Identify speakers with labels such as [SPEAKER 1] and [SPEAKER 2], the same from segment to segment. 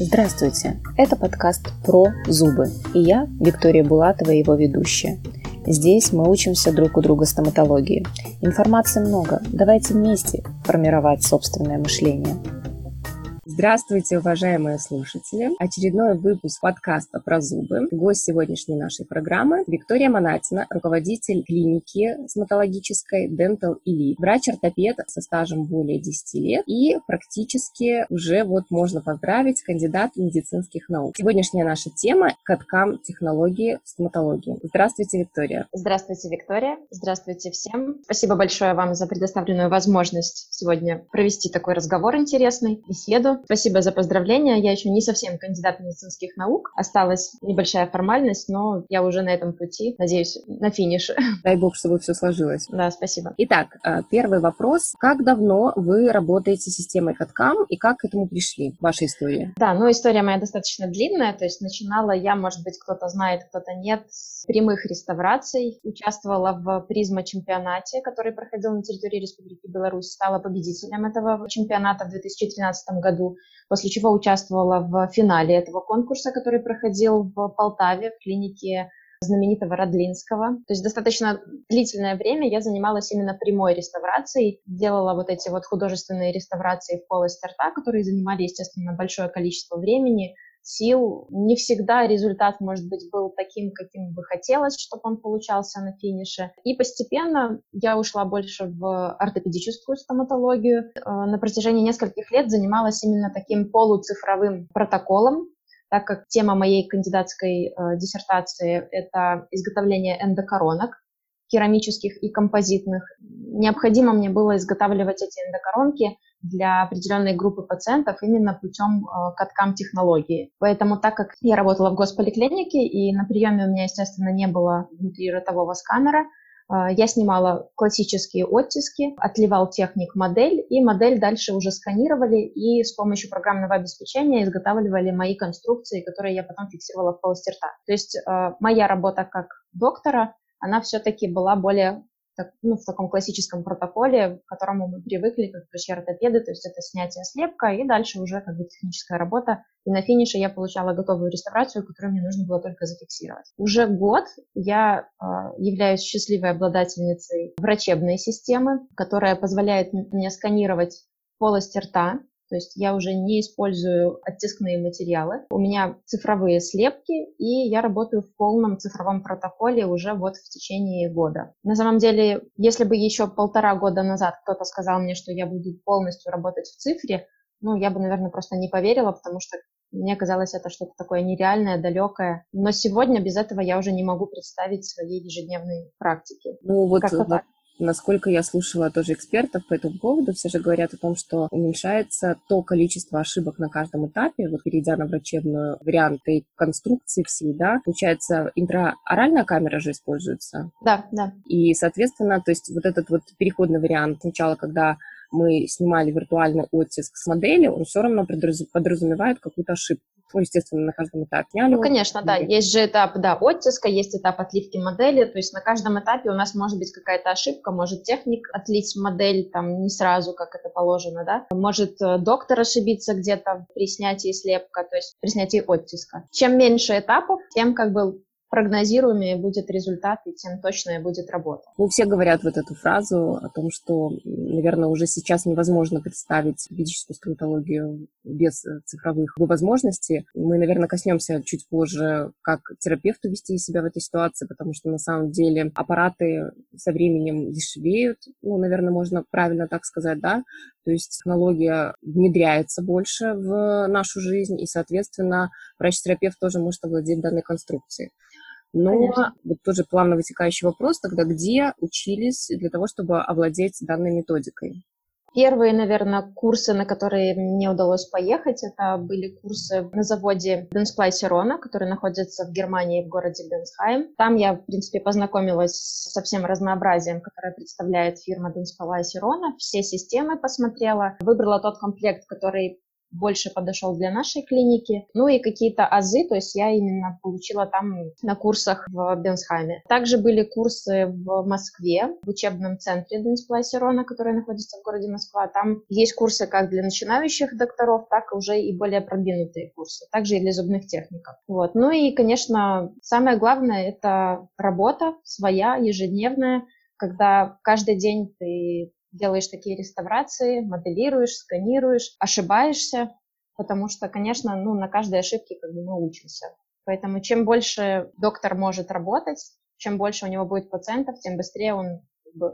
[SPEAKER 1] Здравствуйте! Это подкаст про зубы, и я, Виктория Булатова, его ведущая. Здесь мы учимся друг у друга стоматологии. Информации много, давайте вместе формировать собственное мышление. Здравствуйте, уважаемые слушатели! Очередной выпуск подкаста про зубы. Гость сегодняшней нашей программы Виктория Монатина, руководитель клиники стоматологической Dental Elite, врач-ортопед со стажем более 10 лет и практически уже вот можно поздравить кандидат медицинских наук. Сегодняшняя наша тема – каткам технологии в стоматологии. Здравствуйте, Виктория!
[SPEAKER 2] Здравствуйте, Виктория! Здравствуйте всем! Спасибо большое вам за предоставленную возможность сегодня провести такой разговор интересный, беседу. Спасибо за поздравления. Я еще не совсем кандидат медицинских наук. Осталась небольшая формальность, но я уже на этом пути. Надеюсь, на финише.
[SPEAKER 1] Дай бог, чтобы все сложилось.
[SPEAKER 2] Да, спасибо.
[SPEAKER 1] Итак, э, первый вопрос. Как давно вы работаете с системой CAD-CAM и как к этому пришли? Ваша история.
[SPEAKER 2] Да, ну история моя достаточно длинная. То есть начинала я, может быть, кто-то знает, кто-то нет, с прямых реставраций. Участвовала в призма-чемпионате, который проходил на территории Республики Беларусь. Стала победителем этого чемпионата в 2013 году после чего участвовала в финале этого конкурса, который проходил в Полтаве в клинике знаменитого Родлинского. То есть достаточно длительное время я занималась именно прямой реставрацией, делала вот эти вот художественные реставрации в полости рта, которые занимали, естественно, большое количество времени, сил. Не всегда результат, может быть, был таким, каким бы хотелось, чтобы он получался на финише. И постепенно я ушла больше в ортопедическую стоматологию. Э, на протяжении нескольких лет занималась именно таким полуцифровым протоколом, так как тема моей кандидатской э, диссертации – это изготовление эндокоронок, керамических и композитных. Необходимо мне было изготавливать эти эндокоронки для определенной группы пациентов именно путем э, каткам технологии. Поэтому, так как я работала в госполиклинике, и на приеме у меня, естественно, не было внутри ротового сканера, э, я снимала классические оттиски, отливал техник модель, и модель дальше уже сканировали и с помощью программного обеспечения изготавливали мои конструкции, которые я потом фиксировала в полости рта. То есть э, моя работа как доктора, она все-таки была более так, ну, в таком классическом протоколе, к которому мы привыкли, как врачи-ортопеды, то есть это снятие слепка и дальше уже как бы техническая работа. И на финише я получала готовую реставрацию, которую мне нужно было только зафиксировать. Уже год я э, являюсь счастливой обладательницей врачебной системы, которая позволяет мне сканировать полость рта, то есть я уже не использую оттискные материалы. У меня цифровые слепки, и я работаю в полном цифровом протоколе уже вот в течение года. На самом деле, если бы еще полтора года назад кто-то сказал мне, что я буду полностью работать в цифре, ну, я бы, наверное, просто не поверила, потому что мне казалось это что-то такое нереальное, далекое. Но сегодня без этого я уже не могу представить своей ежедневной практики.
[SPEAKER 1] Ну, вот, вот так. Насколько я слушала тоже экспертов по этому поводу, все же говорят о том, что уменьшается то количество ошибок на каждом этапе, вот перейдя на врачебную вариант и конструкции всей, да, получается, интраоральная камера же используется.
[SPEAKER 2] Да, да.
[SPEAKER 1] И, соответственно, то есть вот этот вот переходный вариант сначала, когда мы снимали виртуальный оттиск с модели, он все равно подразумевает какую-то ошибку. Ну, естественно, на каждом этапе.
[SPEAKER 2] Ну, конечно, да. Есть же этап, да, оттиска, есть этап отливки модели. То есть на каждом этапе у нас может быть какая-то ошибка. Может техник отлить модель там не сразу, как это положено, да. Может э, доктор ошибиться где-то при снятии слепка, то есть при снятии оттиска. Чем меньше этапов, тем как бы прогнозируемее будет результат и тем точнее будет работа.
[SPEAKER 1] Ну, все говорят вот эту фразу о том, что, наверное, уже сейчас невозможно представить физическую стоматологию без э, цифровых возможностей. Мы, наверное, коснемся чуть позже, как терапевту вести себя в этой ситуации, потому что на самом деле аппараты со временем дешевеют, ну, наверное, можно правильно так сказать, да, то есть технология внедряется больше в нашу жизнь, и, соответственно, врач-терапевт тоже может овладеть данной конструкцией. Но Конечно. вот тоже плавно вытекающий вопрос тогда, где учились для того, чтобы овладеть данной методикой?
[SPEAKER 2] Первые, наверное, курсы, на которые мне удалось поехать, это были курсы на заводе Денсплай Сирона, который находится в Германии, в городе Бенсхайм. Там я, в принципе, познакомилась со всем разнообразием, которое представляет фирма Денсплай Сирона. Все системы посмотрела, выбрала тот комплект, который больше подошел для нашей клиники. Ну и какие-то азы, то есть я именно получила там на курсах в Бенсхайме. Также были курсы в Москве, в учебном центре Денсплай Сирона, который находится в городе Москва. Там есть курсы как для начинающих докторов, так и уже и более продвинутые курсы. Также и для зубных техников. Вот. Ну и, конечно, самое главное – это работа своя, ежедневная, когда каждый день ты делаешь такие реставрации, моделируешь, сканируешь, ошибаешься, потому что, конечно, ну, на каждой ошибке как бы мы учимся. Поэтому чем больше доктор может работать, чем больше у него будет пациентов, тем быстрее он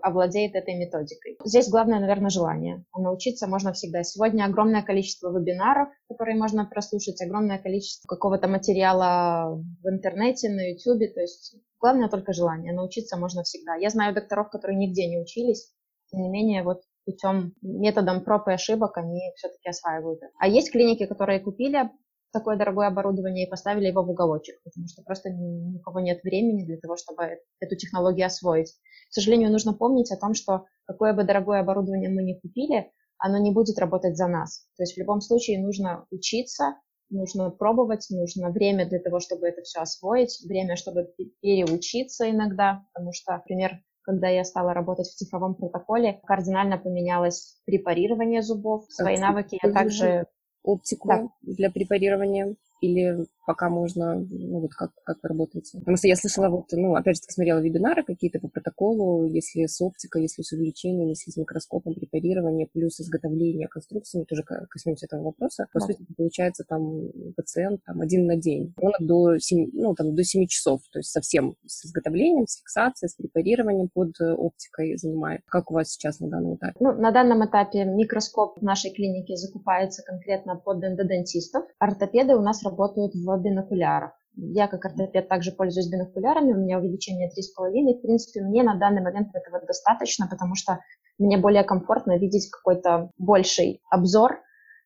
[SPEAKER 2] овладеет этой методикой. Здесь главное, наверное, желание. Научиться можно всегда. Сегодня огромное количество вебинаров, которые можно прослушать, огромное количество какого-то материала в интернете, на YouTube. То есть главное только желание. Научиться можно всегда. Я знаю докторов, которые нигде не учились, тем не менее, вот путем, методом проб и ошибок они все-таки осваивают это. А есть клиники, которые купили такое дорогое оборудование и поставили его в уголочек, потому что просто ни, кого нет времени для того, чтобы эту технологию освоить. К сожалению, нужно помнить о том, что какое бы дорогое оборудование мы не купили, оно не будет работать за нас. То есть в любом случае нужно учиться, нужно пробовать, нужно время для того, чтобы это все освоить, время, чтобы переучиться иногда, потому что, например, когда я стала работать в цифровом протоколе, кардинально поменялось препарирование зубов. Свои навыки я также...
[SPEAKER 1] Оптику да. для препарирования или пока можно, ну вот как, как вы работаете? Потому что я слышала, вот, ну, опять же, смотрела вебинары какие-то по протоколу, если с оптикой, если с увеличением, если с микроскопом препарирования, плюс изготовление конструкции, мы тоже коснемся этого вопроса. По сути, получается там пациент там один на день, он до 7, ну, там, до 7 часов, то есть совсем с изготовлением, с фиксацией, с препарированием под оптикой занимает. Как у вас сейчас на данном этапе?
[SPEAKER 2] Ну, на данном этапе микроскоп в нашей клинике закупается конкретно под эндодонтистов. Ортопеды у нас работают в бинокулярах. Я как ортопед также пользуюсь бинокулярами, у меня увеличение 3,5. В принципе, мне на данный момент этого достаточно, потому что мне более комфортно видеть какой-то больший обзор,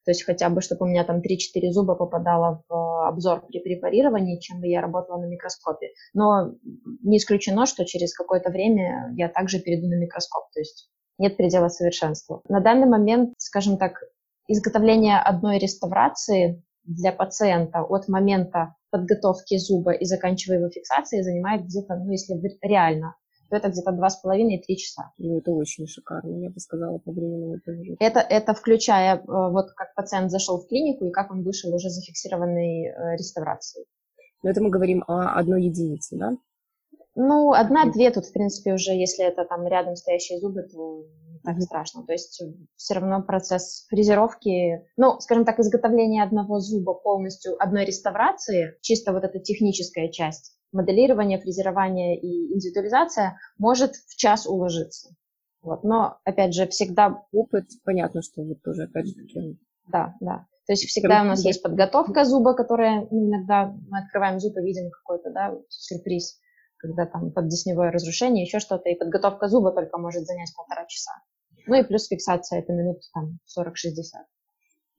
[SPEAKER 2] то есть хотя бы, чтобы у меня там 3-4 зуба попадало в обзор при препарировании, чем бы я работала на микроскопе. Но не исключено, что через какое-то время я также перейду на микроскоп, то есть нет предела совершенства. На данный момент, скажем так, изготовление одной реставрации для пациента от момента подготовки зуба и заканчивая его фиксацией занимает где-то, ну, если реально, то это где-то 2,5-3 часа.
[SPEAKER 1] Ну, это очень шикарно, я бы сказала, по времени.
[SPEAKER 2] Это, это включая, э, вот как пациент зашел в клинику и как он вышел уже зафиксированной э, реставрацией.
[SPEAKER 1] Но это мы говорим о одной единице, да?
[SPEAKER 2] Ну, одна-две тут, в принципе, уже, если это там рядом стоящие зубы, то не так страшно. То есть э, все равно процесс фрезеровки, ну, скажем так, изготовления одного зуба полностью, одной реставрации, чисто вот эта техническая часть, моделирование, фрезерование и индивидуализация может в час уложиться. Вот. Но, опять же, всегда...
[SPEAKER 1] Опыт, понятно, что вот тоже, опять же, таки...
[SPEAKER 2] Да, да. То есть всегда у нас есть подготовка зуба, которая ну, иногда мы открываем зуб и видим какой-то да, сюрприз когда там поддесневое разрушение, еще что-то, и подготовка зуба только может занять полтора часа. Ну и плюс фиксация, это минут там 40-60.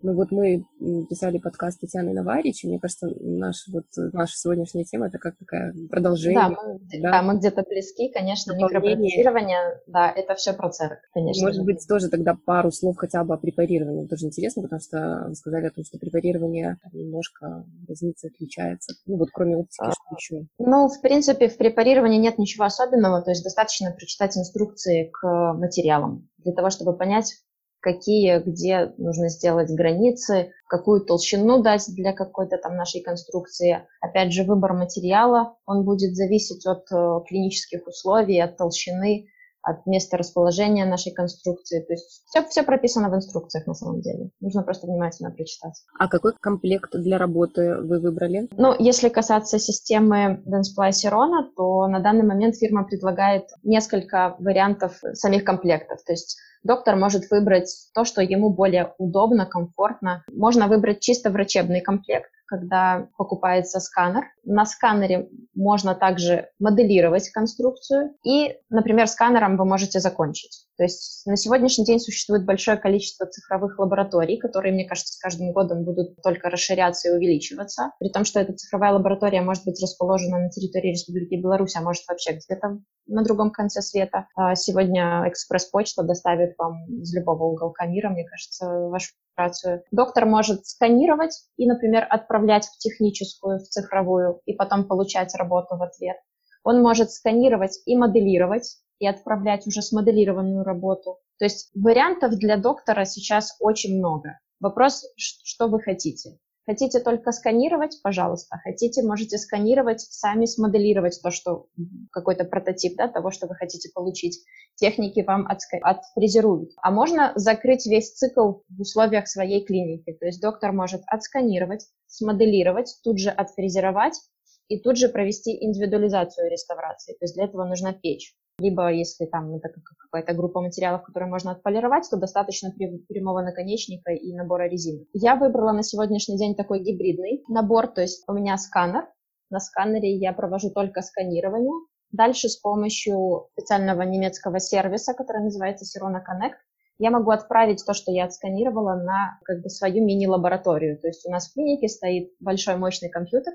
[SPEAKER 1] Ну вот мы писали подкаст Татьяны Наварич, и мне кажется, наш, вот, наша сегодняшняя тема это как такая продолжение. Да,
[SPEAKER 2] мы, да? да, мы где-то близки, конечно, микропротезирование, да, это все про церковь, конечно.
[SPEAKER 1] Может быть, тоже тогда пару слов хотя бы о препарировании, тоже интересно, потому что вы сказали о том, что препарирование немножко разница отличается. Ну вот кроме оптики, а, что еще?
[SPEAKER 2] Ну, в принципе, в препарировании нет ничего особенного, то есть достаточно прочитать инструкции к материалам для того, чтобы понять, какие, где нужно сделать границы, какую толщину дать для какой-то там нашей конструкции. Опять же, выбор материала, он будет зависеть от э, клинических условий, от толщины, от места расположения нашей конструкции. То есть все, все прописано в инструкциях на самом деле. Нужно просто внимательно прочитать.
[SPEAKER 1] А какой комплект для работы вы выбрали?
[SPEAKER 2] Ну, если касаться системы Densplay Sirona, то на данный момент фирма предлагает несколько вариантов самих комплектов. То есть доктор может выбрать то, что ему более удобно, комфортно. Можно выбрать чисто врачебный комплект, когда покупается сканер. На сканере можно также моделировать конструкцию, и, например, сканером вы можете закончить. То есть на сегодняшний день существует большое количество цифровых лабораторий, которые, мне кажется, с каждым годом будут только расширяться и увеличиваться. При том, что эта цифровая лаборатория может быть расположена на территории Республики Беларусь, а может вообще где-то на другом конце света. А сегодня экспресс-почта доставит вам из любого уголка мира, мне кажется, вашу операцию. Доктор может сканировать и, например, отправлять в техническую, в цифровую, и потом получать работу в ответ. Он может сканировать и моделировать, и отправлять уже смоделированную работу. То есть вариантов для доктора сейчас очень много. Вопрос, что вы хотите. Хотите только сканировать, пожалуйста. Хотите, можете сканировать, сами смоделировать то, что какой-то прототип да, того, что вы хотите получить. Техники вам отфрезеруют. А можно закрыть весь цикл в условиях своей клиники. То есть доктор может отсканировать, смоделировать, тут же отфрезеровать и тут же провести индивидуализацию реставрации. То есть для этого нужна печь. Либо, если там это какая-то группа материалов, которые можно отполировать, то достаточно прямого наконечника и набора резины. Я выбрала на сегодняшний день такой гибридный набор, то есть у меня сканер. На сканере я провожу только сканирование. Дальше с помощью специального немецкого сервиса, который называется Sirona Connect, я могу отправить то, что я отсканировала, на как бы свою мини-лабораторию. То есть у нас в клинике стоит большой мощный компьютер,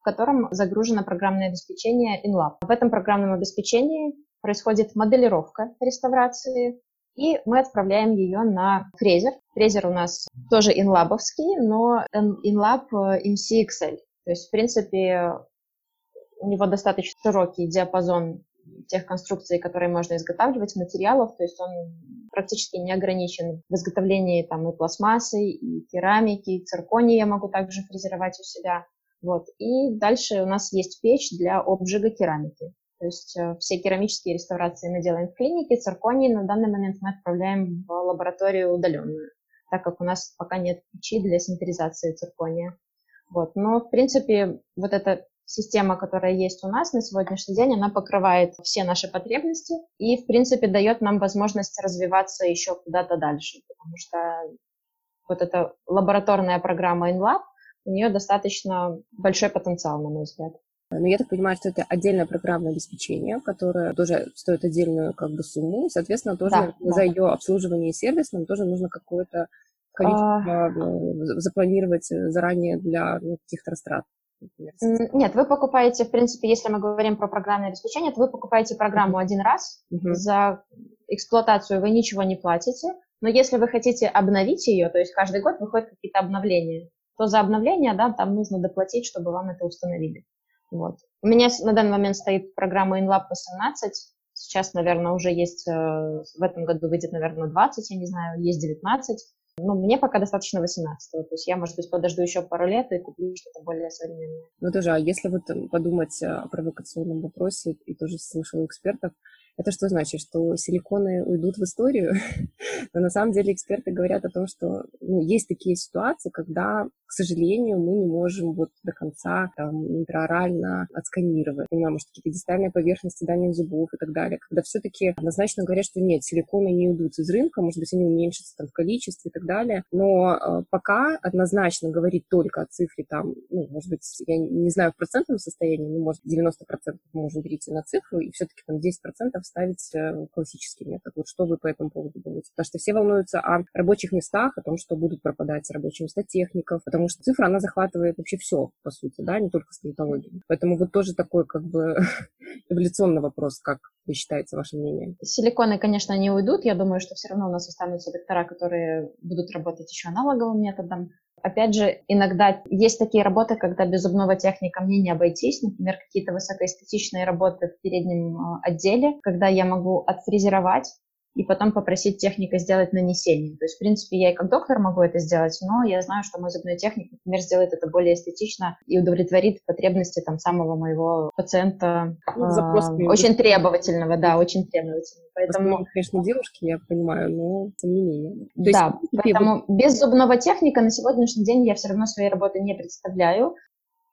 [SPEAKER 2] в котором загружено программное обеспечение InLab. В этом программном обеспечении происходит моделировка реставрации, и мы отправляем ее на фрезер. Фрезер у нас тоже инлабовский, но инлаб MCXL. То есть, в принципе, у него достаточно широкий диапазон тех конструкций, которые можно изготавливать, материалов, то есть он практически не ограничен в изготовлении там и пластмассы, и керамики, и цирконий я могу также фрезеровать у себя. Вот. И дальше у нас есть печь для обжига керамики. То есть э, все керамические реставрации мы делаем в клинике, цирконий на данный момент мы отправляем в лабораторию удаленную, так как у нас пока нет печи для синтеризации циркония. Вот. Но, в принципе, вот эта система, которая есть у нас на сегодняшний день, она покрывает все наши потребности и, в принципе, дает нам возможность развиваться еще куда-то дальше, потому что вот эта лабораторная программа InLab, у нее достаточно большой потенциал, на мой взгляд.
[SPEAKER 1] Но я так понимаю, что это отдельное программное обеспечение, которое тоже стоит отдельную как бы сумму, и, соответственно, тоже да, за да. ее обслуживание и сервис нам тоже нужно какое-то количество а... запланировать заранее для ну, каких-то растрат.
[SPEAKER 2] Нет, вы покупаете, в принципе, если мы говорим про программное обеспечение, то вы покупаете программу один раз, за эксплуатацию вы ничего не платите, но если вы хотите обновить ее, то есть каждый год выходят какие-то обновления, то за обновление, да, там нужно доплатить, чтобы вам это установили. Вот. У меня на данный момент стоит программа InLab 18. Сейчас, наверное, уже есть, э, в этом году выйдет, наверное, 20, я не знаю, есть 19. Ну, мне пока достаточно 18 то есть я, может быть, подожду еще пару лет и куплю что-то более современное.
[SPEAKER 1] Ну, тоже, а если вот подумать о провокационном вопросе, и тоже слышала экспертов, это что значит? Что силиконы уйдут в историю? Но на самом деле эксперты говорят о том, что ну, есть такие ситуации, когда, к сожалению, мы не можем вот до конца там, интраорально отсканировать. Понимаю, может, какие-то дистальные поверхности дальних зубов и так далее. Когда все-таки однозначно говорят, что нет, силиконы не уйдут из рынка, может быть, они уменьшатся там, в количестве и так далее. Но э, пока однозначно говорить только о цифре там, ну, может быть, я не знаю в процентном состоянии, но, может, 90% мы можем перейти на цифру, и все-таки там 10% ставить э, классический метод. Вот что вы по этому поводу думаете? Потому что все волнуются о рабочих местах, о том, что будут пропадать рабочие места техников, потому что цифра, она захватывает вообще все, по сути, да, не только стоматологию. Поэтому вот тоже такой как бы эволюционный вопрос, как вы считаете, ваше мнение?
[SPEAKER 2] Силиконы, конечно, не уйдут. Я думаю, что все равно у нас останутся доктора, которые будут работать еще аналоговым методом. Опять же, иногда есть такие работы, когда без зубного техника мне не обойтись. Например, какие-то высокоэстетичные работы в переднем а, отделе, когда я могу отфрезеровать и потом попросить техника сделать нанесение. То есть, в принципе, я и как доктор могу это сделать, но я знаю, что мой зубной техник, например, сделает это более эстетично и удовлетворит потребности там самого моего пациента, ну, э, очень требовательного, да, очень требовательного.
[SPEAKER 1] Поэтому, конечно, девушки, я понимаю, но тем не менее.
[SPEAKER 2] То да, есть, поэтому без зубного техника на сегодняшний день я все равно своей работы не представляю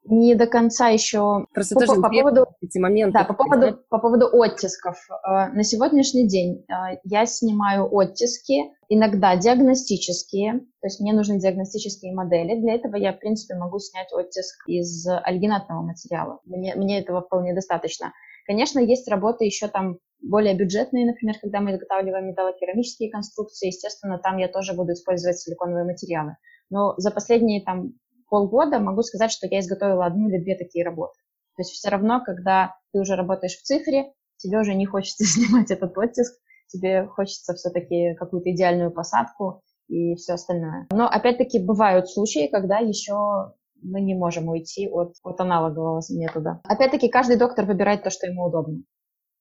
[SPEAKER 2] не до конца еще
[SPEAKER 1] Просто по, тоже по поводу эти моменты.
[SPEAKER 2] Да, по поводу, по поводу оттисков. Э, на сегодняшний день э, я снимаю оттиски, иногда диагностические, то есть мне нужны диагностические модели. Для этого я, в принципе, могу снять оттиск из альгинатного материала. Мне, мне этого вполне достаточно. Конечно, есть работы еще там более бюджетные, например, когда мы изготавливаем металлокерамические конструкции, естественно, там я тоже буду использовать силиконовые материалы. Но за последние там полгода могу сказать, что я изготовила одну или две такие работы. То есть все равно, когда ты уже работаешь в цифре, тебе уже не хочется снимать этот оттиск, тебе хочется все-таки какую-то идеальную посадку и все остальное. Но опять-таки бывают случаи, когда еще мы не можем уйти от, от аналогового метода. Опять-таки каждый доктор выбирает то, что ему удобно.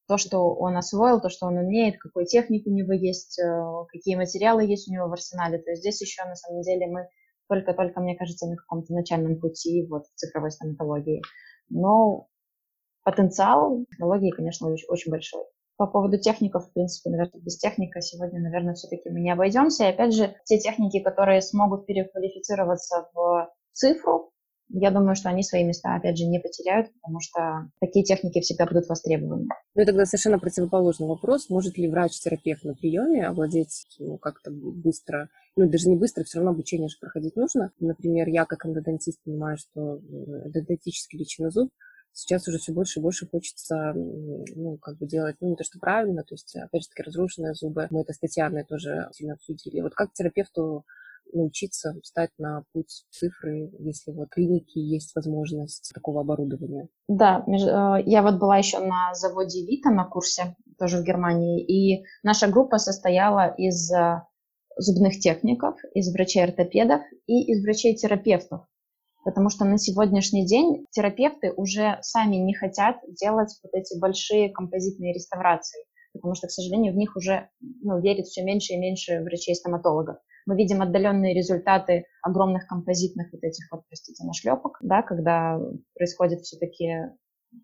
[SPEAKER 2] То, что он освоил, то, что он умеет, какой техник у него есть, э, какие материалы есть у него в арсенале. То есть здесь еще на самом деле мы только-только, мне кажется, на каком-то начальном пути вот, в цифровой стоматологии. Но потенциал технологии, конечно, очень, очень большой. По поводу техников, в принципе, наверное, без техника сегодня, наверное, все-таки мы не обойдемся. И опять же, те техники, которые смогут переквалифицироваться в цифру, я думаю, что они свои места, опять же, не потеряют, потому что такие техники всегда будут востребованы.
[SPEAKER 1] Ну и тогда совершенно противоположный вопрос. Может ли врач-терапевт на приеме овладеть ну, как-то быстро, ну даже не быстро, все равно обучение же проходить нужно. Например, я как эндодонтист понимаю, что эндодонтически лечебный зуб сейчас уже все больше и больше хочется, ну, как бы делать, ну, не то, что правильно, то есть, опять же таки, разрушенные зубы. Мы это с Татьяной тоже сильно обсудили. Вот как терапевту научиться встать на путь цифры, если в клинике есть возможность такого оборудования?
[SPEAKER 2] Да, э, я вот была еще на заводе Вита на курсе, тоже в Германии, и наша группа состояла из э, зубных техников, из врачей-ортопедов и из врачей-терапевтов. Потому что на сегодняшний день терапевты уже сами не хотят делать вот эти большие композитные реставрации, потому что, к сожалению, в них уже ну, верит все меньше и меньше врачей-стоматологов мы видим отдаленные результаты огромных композитных вот этих вот, простите, нашлепок, да, когда происходит все-таки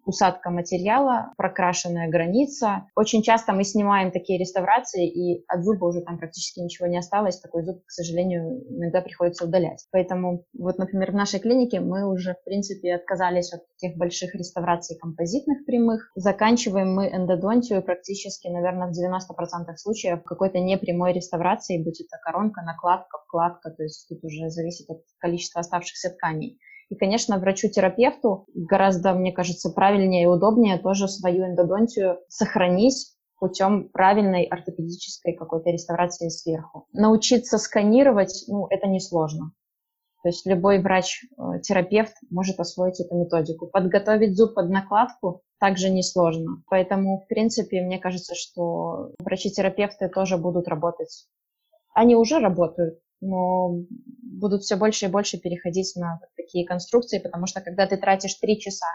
[SPEAKER 2] усадка материала, прокрашенная граница. Очень часто мы снимаем такие реставрации, и от зуба уже там практически ничего не осталось. Такой зуб, к сожалению, иногда приходится удалять. Поэтому вот, например, в нашей клинике мы уже, в принципе, отказались от таких больших реставраций композитных прямых. Заканчиваем мы эндодонтию практически, наверное, в 90% случаев какой-то непрямой реставрации, будь это коронка, накладка, вкладка, то есть тут уже зависит от количества оставшихся тканей. И, конечно, врачу-терапевту гораздо, мне кажется, правильнее и удобнее тоже свою эндодонтию сохранить путем правильной ортопедической какой-то реставрации сверху. Научиться сканировать, ну, это несложно. То есть любой врач-терапевт может освоить эту методику. Подготовить зуб под накладку также несложно. Поэтому, в принципе, мне кажется, что врачи-терапевты тоже будут работать. Они уже работают но будут все больше и больше переходить на такие конструкции, потому что когда ты тратишь три часа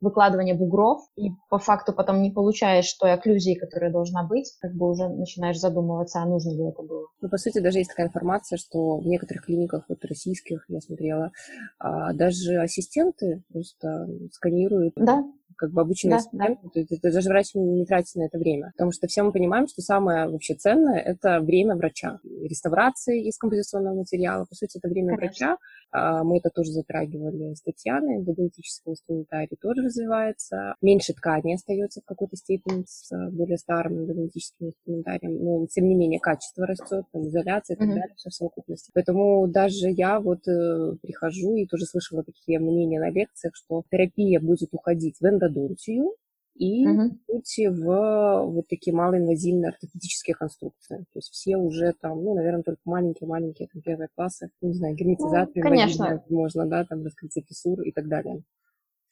[SPEAKER 2] выкладывание бугров и по факту потом не получаешь той окклюзии, которая должна быть, как бы уже начинаешь задумываться, а нужно ли это было.
[SPEAKER 1] Ну, по сути, даже есть такая информация, что в некоторых клиниках, вот российских, я смотрела, а, даже ассистенты просто сканируют
[SPEAKER 2] да
[SPEAKER 1] как бы обученные да, студенты, да. То есть даже врач не тратит на это время. Потому что все мы понимаем, что самое вообще ценное – это время врача. Реставрации из композиционного материала, по сути, это время Конечно. врача. А, мы это тоже затрагивали с Татьяной, дидактический инструментарий тоже развивается. Меньше ткани остается в какой-то степени с более старым дидактическим инструментарием, но тем не менее качество растет, там, изоляция и так mm-hmm. далее, все в совокупности. Поэтому даже я вот э, прихожу и тоже слышала такие мнения на лекциях, что терапия будет уходить в эндо ортодонтию и угу. уйти в вот такие малоинвазивные ортопедические конструкции. То есть все уже там, ну, наверное, только маленькие-маленькие, там, первые классы, не знаю, герметизацию ну,
[SPEAKER 2] конечно.
[SPEAKER 1] можно, да, там, раскрытие фиссур и так далее.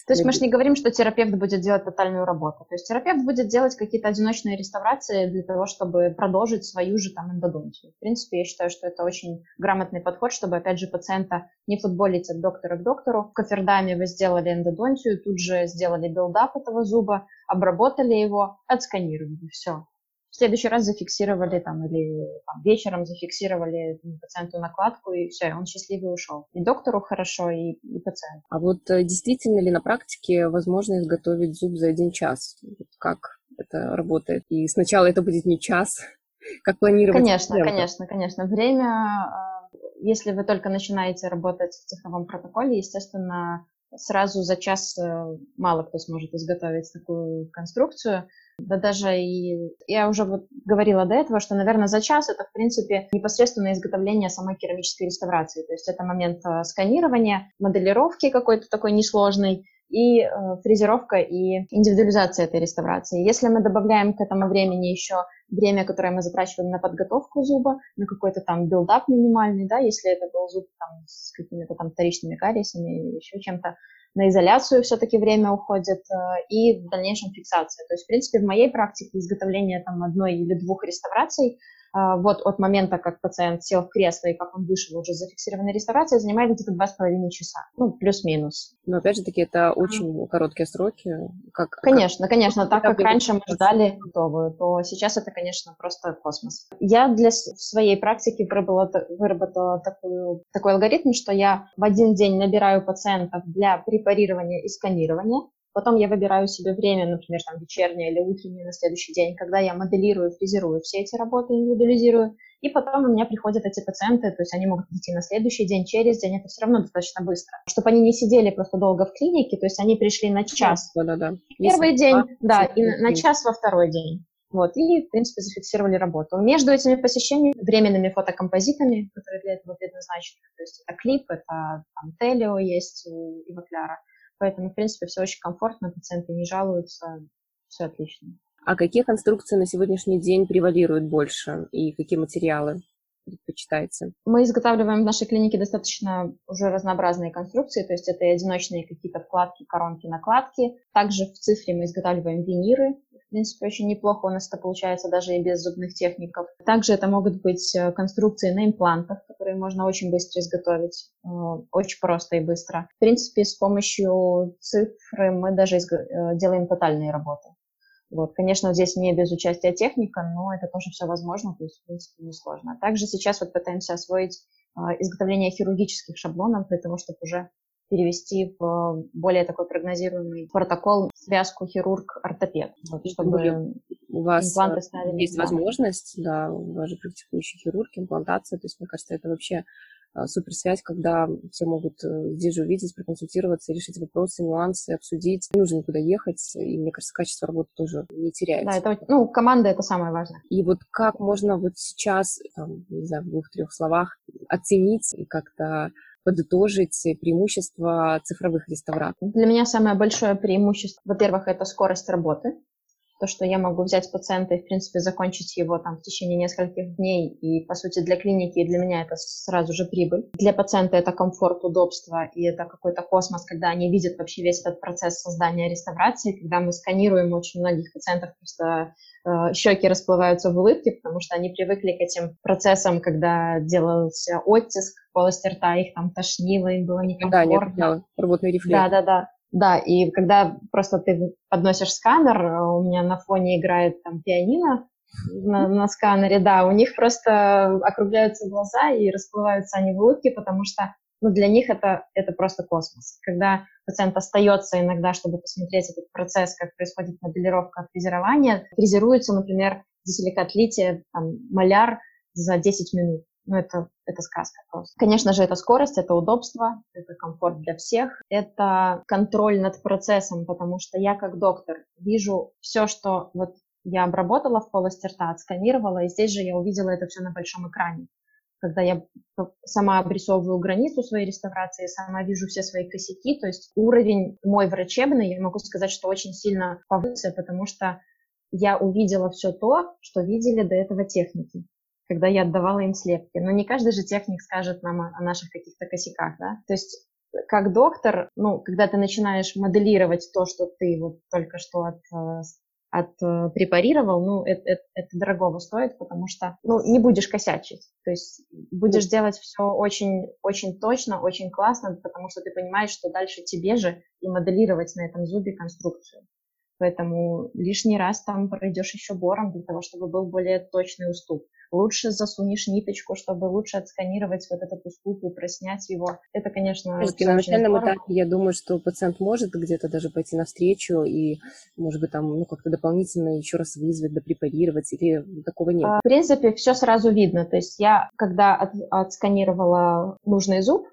[SPEAKER 2] То есть мы же не говорим, что терапевт будет делать тотальную работу. То есть терапевт будет делать какие-то одиночные реставрации для того, чтобы продолжить свою же там эндодонтию. В принципе, я считаю, что это очень грамотный подход, чтобы, опять же, пациента не футболить от доктора к доктору. В коффердаме вы сделали эндодонтию, тут же сделали build-up этого зуба, обработали его, отсканировали, все следующий раз зафиксировали там или там, вечером зафиксировали пациенту накладку, и все, он счастливый ушел. И доктору хорошо, и, и пациенту.
[SPEAKER 1] А вот э, действительно ли на практике возможно изготовить зуб за один час? Как это работает? И сначала это будет не час, как планировать?
[SPEAKER 2] Конечно, пациента? конечно, конечно. Время, э, если вы только начинаете работать в цифровом протоколе, естественно, сразу за час э, мало кто сможет изготовить такую конструкцию. Да даже и я уже вот говорила до этого, что, наверное, за час это, в принципе, непосредственное изготовление самой керамической реставрации. То есть это момент э, сканирования, моделировки какой-то такой несложной, и э, фрезеровка и индивидуализация этой реставрации. Если мы добавляем к этому времени еще время, которое мы затрачиваем на подготовку зуба, на какой-то там build-up минимальный, да, если это был зуб там, с какими-то там вторичными кариесами или еще чем-то, на изоляцию все-таки время уходит э, и в дальнейшем фиксация. То есть, в принципе, в моей практике изготовление там одной или двух реставраций вот от момента, как пациент сел в кресло и как он вышел уже зафиксированной реставрацией, занимает где-то два с половиной часа, ну, плюс-минус.
[SPEAKER 1] Но, опять же таки, это очень короткие сроки.
[SPEAKER 2] Как, конечно, как, конечно, так как раньше мы ждали готовую, то сейчас это, конечно, просто космос. Я для своей практики выработала, выработала такую, такой алгоритм, что я в один день набираю пациентов для препарирования и сканирования, Потом я выбираю себе время, например, там вечернее или утреннее на следующий день, когда я моделирую, фрезерую все эти работы, индивидуализирую. И потом у меня приходят эти пациенты, то есть они могут прийти на следующий день, через день, это все равно достаточно быстро. Чтобы они не сидели просто долго в клинике, то есть они пришли на час. Да, да, да. Первый Если день, да, и на, на час во второй день. Вот, и, в принципе, зафиксировали работу. Между этими посещениями, временными фотокомпозитами, которые для этого предназначены, то есть это клип, это там Телио есть у Ивакляра, Поэтому, в принципе, все очень комфортно, пациенты не жалуются, все отлично.
[SPEAKER 1] А какие конструкции на сегодняшний день превалируют больше и какие материалы предпочитаете?
[SPEAKER 2] Мы изготавливаем в нашей клинике достаточно уже разнообразные конструкции, то есть это и одиночные какие-то вкладки, коронки, накладки. Также в цифре мы изготавливаем виниры, в принципе, очень неплохо у нас это получается даже и без зубных техников. Также это могут быть э, конструкции на имплантах, которые можно очень быстро изготовить, э, очень просто и быстро. В принципе, с помощью цифры мы даже э, делаем тотальные работы. Вот, конечно, здесь не без участия техника, но это тоже все возможно, то есть, в принципе, несложно. Также сейчас вот пытаемся освоить изготовление хирургических шаблонов для того, чтобы уже перевести в более такой прогнозируемый протокол связку хирург-ортопед,
[SPEAKER 1] вот, чтобы у вас импланты ставили. Есть да. возможность, да, у вас же практикующий хирург, имплантация, то есть, мне кажется, это вообще а, суперсвязь, когда все могут э, здесь же увидеть, проконсультироваться, решить вопросы, нюансы, обсудить. Не нужно никуда ехать, и, мне кажется, качество работы тоже не теряется.
[SPEAKER 2] Да, это, ну, команда — это самое важное.
[SPEAKER 1] И вот как можно вот сейчас, там, не знаю, в двух-трех словах оценить и как-то подытожить преимущества цифровых реставраторов?
[SPEAKER 2] Для меня самое большое преимущество, во-первых, это скорость работы. То, что я могу взять пациента и, в принципе, закончить его там в течение нескольких дней. И, по сути, для клиники и для меня это сразу же прибыль. Для пациента это комфорт, удобство, и это какой-то космос, когда они видят вообще весь этот процесс создания реставрации, когда мы сканируем очень многих пациентов просто Э, щеки расплываются в улыбке, потому что они привыкли к этим процессам, когда делался оттиск полости рта, их там тошнило, им было некомфортно. Да, нет,
[SPEAKER 1] рвотный рефлекс.
[SPEAKER 2] Да, да, да. Да, и когда просто ты подносишь сканер, э, у меня на фоне играет там пианино на, на сканере, да, у них просто округляются глаза и расплываются они в улыбке, потому что ну, для них это, это просто космос. Когда пациент остается иногда, чтобы посмотреть этот процесс, как происходит моделировка фрезерования, фрезеруется, например, десиликат лития, там, маляр за 10 минут. Ну, это, это сказка просто. Конечно же, это скорость, это удобство, это комфорт для всех, это контроль над процессом, потому что я как доктор вижу все, что вот я обработала в полости рта, отсканировала, и здесь же я увидела это все на большом экране. Когда я сама обрисовываю границу своей реставрации, сама вижу все свои косяки, то есть уровень мой врачебный, я могу сказать, что очень сильно повысился, потому что я увидела все то, что видели до этого техники, когда я отдавала им слепки. Но не каждый же техник скажет нам о, наших каких-то косяках, да. То есть как доктор, ну, когда ты начинаешь моделировать то, что ты вот только что от э, отпрепарировал, ну, это, это, это дорогого стоит, потому что, ну, не будешь косячить. То есть будешь делать все очень, очень точно, очень классно, потому что ты понимаешь, что дальше тебе же и моделировать на этом зубе конструкцию. Поэтому лишний раз там пройдешь еще бором для того, чтобы был более точный уступ лучше засунешь ниточку, чтобы лучше отсканировать вот этот уступ и проснять его. Это, конечно,
[SPEAKER 1] на начальном этапе я думаю, что пациент может где-то даже пойти навстречу и, может быть, там, ну, как-то дополнительно еще раз вызвать, допрепарировать, или такого нет?
[SPEAKER 2] А, в принципе, все сразу видно. То есть я, когда от, отсканировала нужный зуб,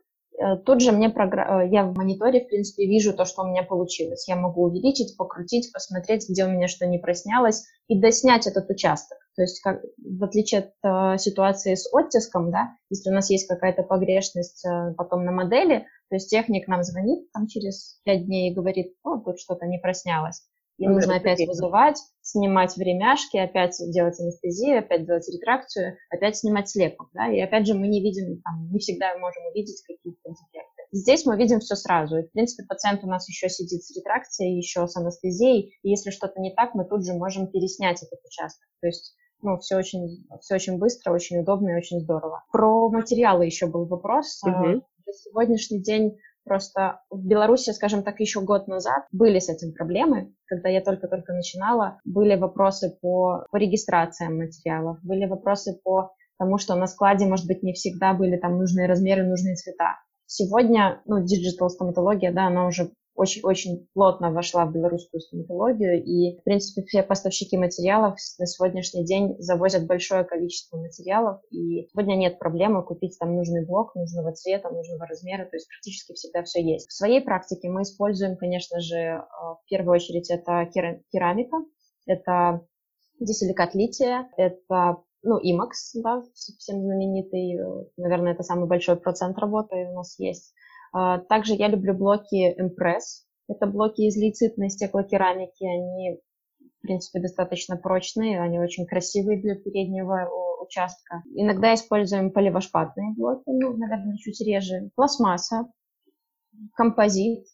[SPEAKER 2] тут же мне програ... Э, я в мониторе, в принципе, вижу то, что у меня получилось. Я могу увеличить, покрутить, посмотреть, где у меня что не проснялось, и доснять этот участок. То есть, как, в отличие от э, ситуации с оттиском, да, если у нас есть какая-то погрешность э, потом на модели, То есть техник нам звонит там через пять дней и говорит, о, тут что-то не проснялось. Ну, нужно опять вызывать, снимать времяшки, опять делать анестезию, опять делать ретракцию, опять снимать слепок. Да? И опять же мы не видим, там, не всегда можем увидеть какие-то дефекты. Здесь мы видим все сразу. И, в принципе, пациент у нас еще сидит с ретракцией, еще с анестезией. И если что-то не так, мы тут же можем переснять этот участок. То есть ну, все очень, все очень быстро, очень удобно и очень здорово. Про материалы еще был вопрос. Угу. На сегодняшний день Просто в Беларуси, скажем так, еще год назад были с этим проблемы. Когда я только-только начинала, были вопросы по, по регистрациям материалов, были вопросы по тому, что на складе, может быть, не всегда были там нужные размеры, нужные цвета. Сегодня, ну, digital стоматология, да, она уже очень-очень плотно вошла в белорусскую стоматологию, и, в принципе, все поставщики материалов на сегодняшний день завозят большое количество материалов, и сегодня нет проблемы купить там нужный блок нужного цвета, нужного размера, то есть практически всегда все есть. В своей практике мы используем, конечно же, э, в первую очередь это керамика, это дисиликат лития, это ну, IMAX, да, всем знаменитый, э, наверное, это самый большой процент работы у нас есть. А, также я люблю блоки Impress. Это блоки из лейцитной стеклокерамики. Они, в принципе, достаточно прочные, они очень красивые для переднего участка. Иногда используем поливошпатные блоки, ну, наверное, чуть реже. Пластмасса, композит,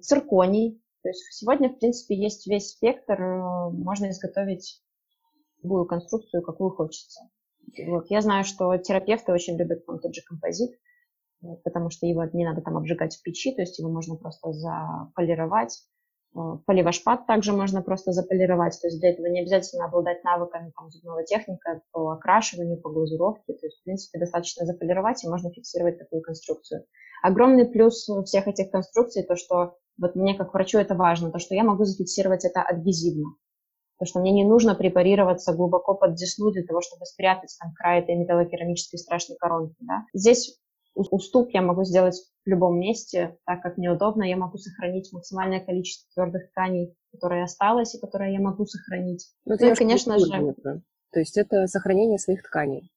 [SPEAKER 2] цирконий. То есть сегодня, в принципе, есть весь спектр, э, можно изготовить любую конструкцию, какую хочется. Вот. Я знаю, что терапевты очень любят тот же композит, потому что его не надо там обжигать в печи, то есть его можно просто заполировать. Э, поливошпат также можно просто заполировать, то есть для этого не обязательно обладать навыками там, зубного техника по окрашиванию, по глазуровке, то есть, в принципе, достаточно заполировать, и можно фиксировать такую конструкцию. Огромный плюс всех этих конструкций, то, что вот мне как врачу это важно, то, что я могу зафиксировать это адгезивно. То, что мне не нужно препарироваться глубоко под десну для того, чтобы спрятать там край этой металлокерамической страшной коронки. Да? Здесь уступ я могу сделать в любом месте, так как мне удобно. Я могу сохранить максимальное количество твердых тканей, которые осталось и которые я могу сохранить.
[SPEAKER 1] Ну, это, ну, конечно же... Да? То есть это сохранение своих тканей.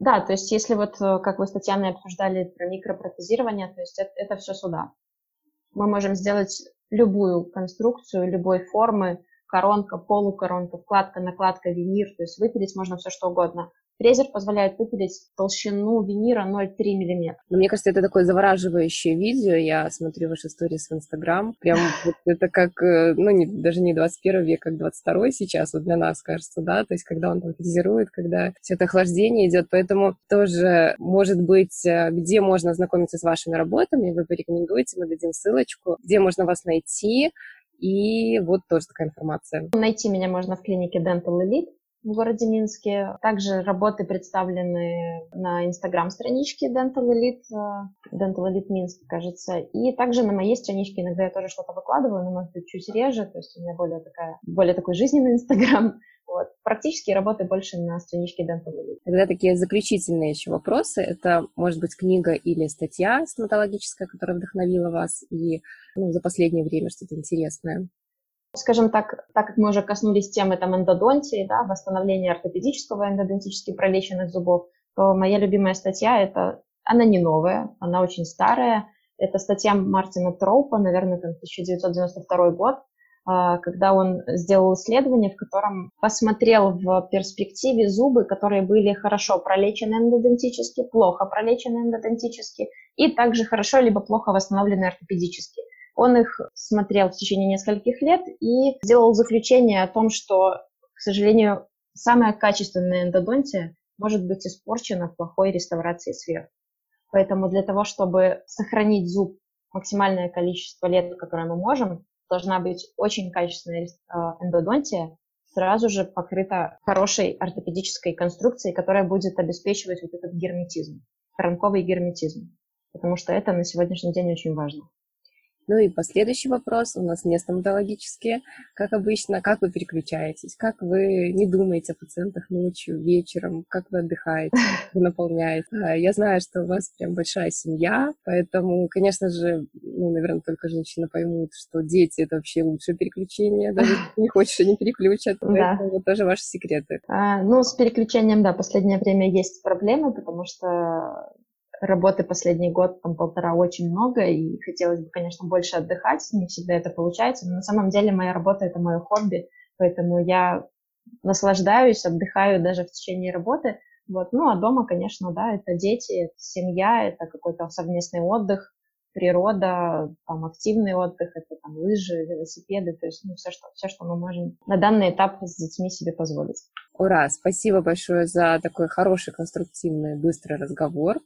[SPEAKER 2] Да, то есть если вот, э, как вы с Татьяной обсуждали про микропротезирование, то есть это, это все сюда. Мы можем сделать любую конструкцию, любой формы, коронка, полукоронка, вкладка, накладка, винир, то есть выпилить можно все что угодно. Фрезер позволяет выпилить толщину винира 0,3 мм.
[SPEAKER 1] Мне кажется, это такое завораживающее видео. Я смотрю ваши истории в Инстаграм. Прям вот это как, э, ну, не, даже не 21 век, как 22 сейчас, вот для нас кажется, да, то есть когда он там фрезерует, когда все это охлаждение идет. Поэтому тоже, может быть, э, где можно ознакомиться с вашими работами, вы порекомендуете, мы дадим ссылочку, где можно вас найти, и вот тоже такая информация.
[SPEAKER 2] Найти меня можно в клинике Dental Elite в городе Минске. Также работы представлены на инстаграм-страничке Dental Elite, э, Dental Elite Минск, кажется. И также на моей страничке иногда я тоже что-то выкладываю, но, может быть, чуть реже, то есть у меня более, такая, более такой жизненный инстаграм. Вот. Практически работаю больше на страничке Dental Elite.
[SPEAKER 1] Тогда такие заключительные еще вопросы. Это, может быть, книга или статья стоматологическая, которая вдохновила вас, и ну, за последнее время что-то интересное.
[SPEAKER 2] Скажем так, так как мы уже коснулись темы там, эндодонтии, да, восстановления ортопедического эндодонтически пролеченных зубов, то моя любимая статья, это, она не новая, она очень старая. Это статья Мартина Троупа, наверное, там 1992 год, а, когда он сделал исследование, в котором посмотрел в перспективе зубы, которые были хорошо пролечены эндодонтически, плохо пролечены эндодонтически и также хорошо либо плохо восстановлены ортопедически. Он их смотрел в течение нескольких лет и сделал заключение о том, что, к сожалению, самая качественная эндодонтия может быть испорчена в плохой реставрации сверху. Поэтому для того, чтобы сохранить зуб максимальное количество лет, которое мы можем, должна быть очень качественная э, эндодонтия, сразу же покрыта хорошей ортопедической конструкцией, которая будет обеспечивать вот этот герметизм, коронковый герметизм, потому что это на сегодняшний день очень важно.
[SPEAKER 1] Ну и последующий вопрос у нас не стоматологические. Как обычно, как вы переключаетесь? Как вы не думаете о пациентах ночью, вечером? Как вы отдыхаете? Как вы наполняете? Я знаю, что у вас прям большая семья, поэтому, конечно же, ну, наверное, только женщины поймут, что дети — это вообще лучшее переключение. Даже если не хочешь, они переключат. Да. Это тоже ваши секреты.
[SPEAKER 2] А, ну, с переключением, да, последнее время есть проблемы, потому что работы последний год, там полтора, очень много, и хотелось бы, конечно, больше отдыхать, не всегда это получается, но на самом деле моя работа — это мое хобби, поэтому я наслаждаюсь, отдыхаю даже в течение работы, вот. Ну, а дома, конечно, да, это дети, это семья, это какой-то совместный отдых, природа, там, активный отдых, это там лыжи, велосипеды, то есть ну, все, что, все, что мы можем на данный этап с детьми себе позволить.
[SPEAKER 1] Ура! Спасибо большое за такой хороший, конструктивный, быстрый разговор.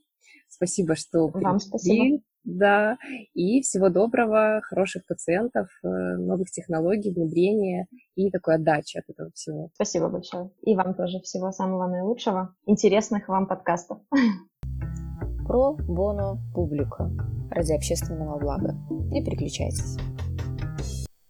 [SPEAKER 1] Спасибо, что
[SPEAKER 2] пришли. Вам спасибо.
[SPEAKER 1] Да, и всего доброго, хороших пациентов, э, новых технологий, внедрения и такой отдачи от этого всего.
[SPEAKER 2] Спасибо большое. И вам тоже всего самого наилучшего, интересных вам подкастов.
[SPEAKER 1] Про боно публика ради общественного блага. Не переключайтесь.